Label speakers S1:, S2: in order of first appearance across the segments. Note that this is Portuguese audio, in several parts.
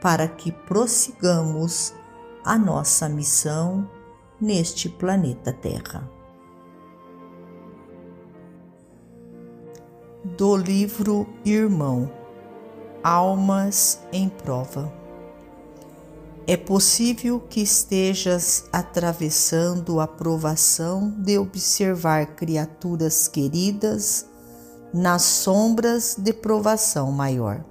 S1: para que prossigamos a nossa missão neste planeta Terra. Do livro Irmão Almas em Prova. É possível que estejas atravessando a provação de observar criaturas queridas nas sombras de provação maior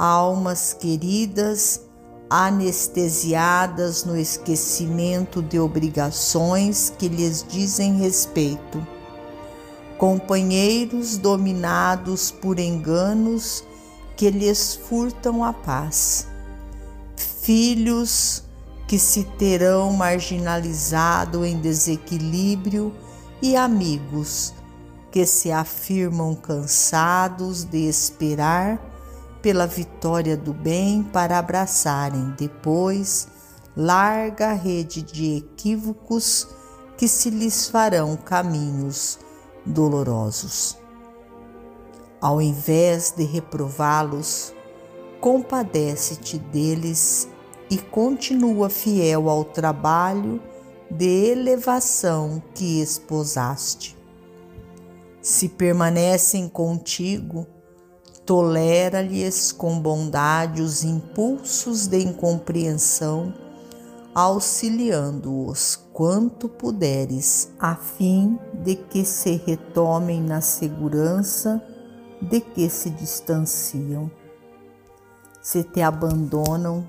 S1: almas queridas anestesiadas no esquecimento de obrigações que lhes dizem respeito, companheiros dominados por enganos que lhes furtam a paz, filhos que se terão marginalizado em desequilíbrio e amigos que se afirmam cansados de esperar pela vitória do bem para abraçarem depois larga rede de equívocos que se lhes farão caminhos dolorosos. Ao invés de reprová-los, compadece-te deles e continua fiel ao trabalho de elevação que esposaste. Se permanecem contigo, Tolera-lhes com bondade os impulsos de incompreensão, auxiliando-os quanto puderes, a fim de que se retomem na segurança de que se distanciam. Se te abandonam,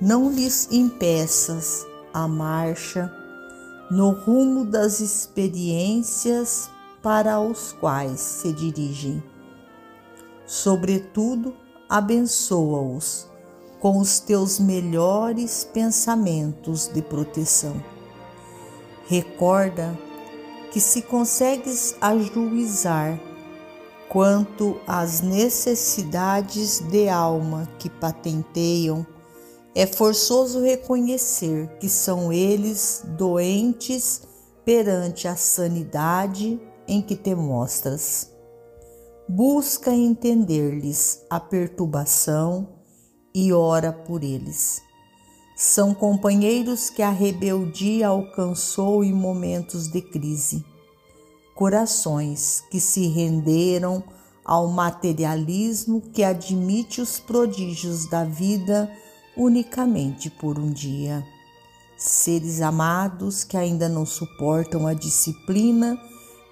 S1: não lhes impeças a marcha no rumo das experiências para os quais se dirigem Sobretudo, abençoa-os com os teus melhores pensamentos de proteção. Recorda que se consegues ajuizar quanto às necessidades de alma que patenteiam, é forçoso reconhecer que são eles doentes perante a sanidade em que te mostras busca entender-lhes a perturbação e ora por eles. São companheiros que a rebeldia alcançou em momentos de crise, corações que se renderam ao materialismo que admite os prodígios da vida unicamente por um dia. Seres amados que ainda não suportam a disciplina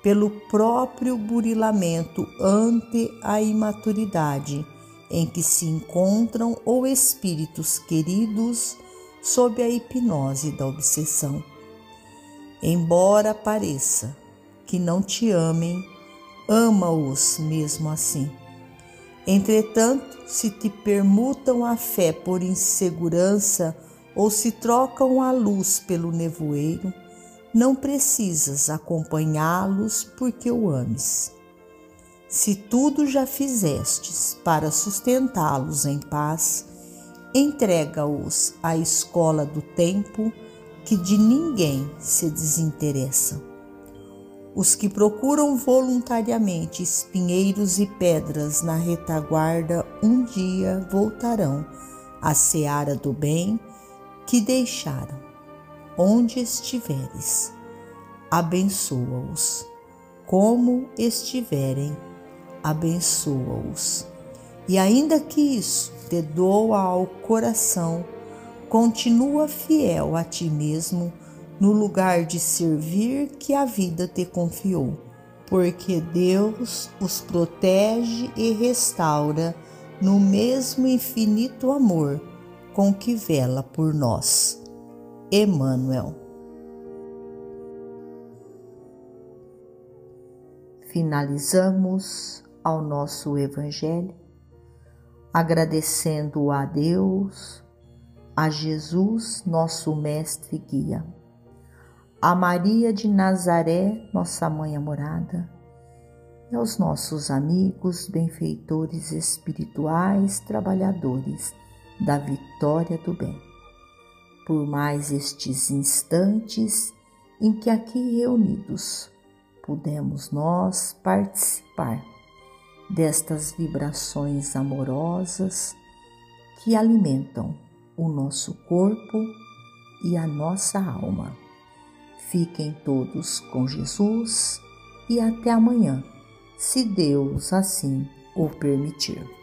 S1: pelo próprio burilamento ante a imaturidade em que se encontram ou espíritos queridos sob a hipnose da obsessão. Embora pareça que não te amem, ama-os mesmo assim. Entretanto, se te permutam a fé por insegurança ou se trocam a luz pelo nevoeiro, não precisas acompanhá-los porque o ames. Se tudo já fizestes para sustentá-los em paz, entrega-os à escola do tempo que de ninguém se desinteressa. Os que procuram voluntariamente espinheiros e pedras na retaguarda um dia voltarão à seara do bem que deixaram onde estiveres, abençoa-os. Como estiverem, abençoa-os. E ainda que isso te doa ao coração, continua fiel a ti mesmo no lugar de servir que a vida te confiou, porque Deus os protege e restaura no mesmo infinito amor com que vela por nós. Emmanuel. Finalizamos ao nosso Evangelho agradecendo a Deus, a Jesus, nosso Mestre e Guia, a Maria de Nazaré, nossa Mãe amorada, e aos nossos amigos, benfeitores espirituais, trabalhadores da vitória do bem. Por mais estes instantes em que aqui reunidos pudemos nós participar destas vibrações amorosas que alimentam o nosso corpo e a nossa alma. Fiquem todos com Jesus e até amanhã, se Deus assim o permitir.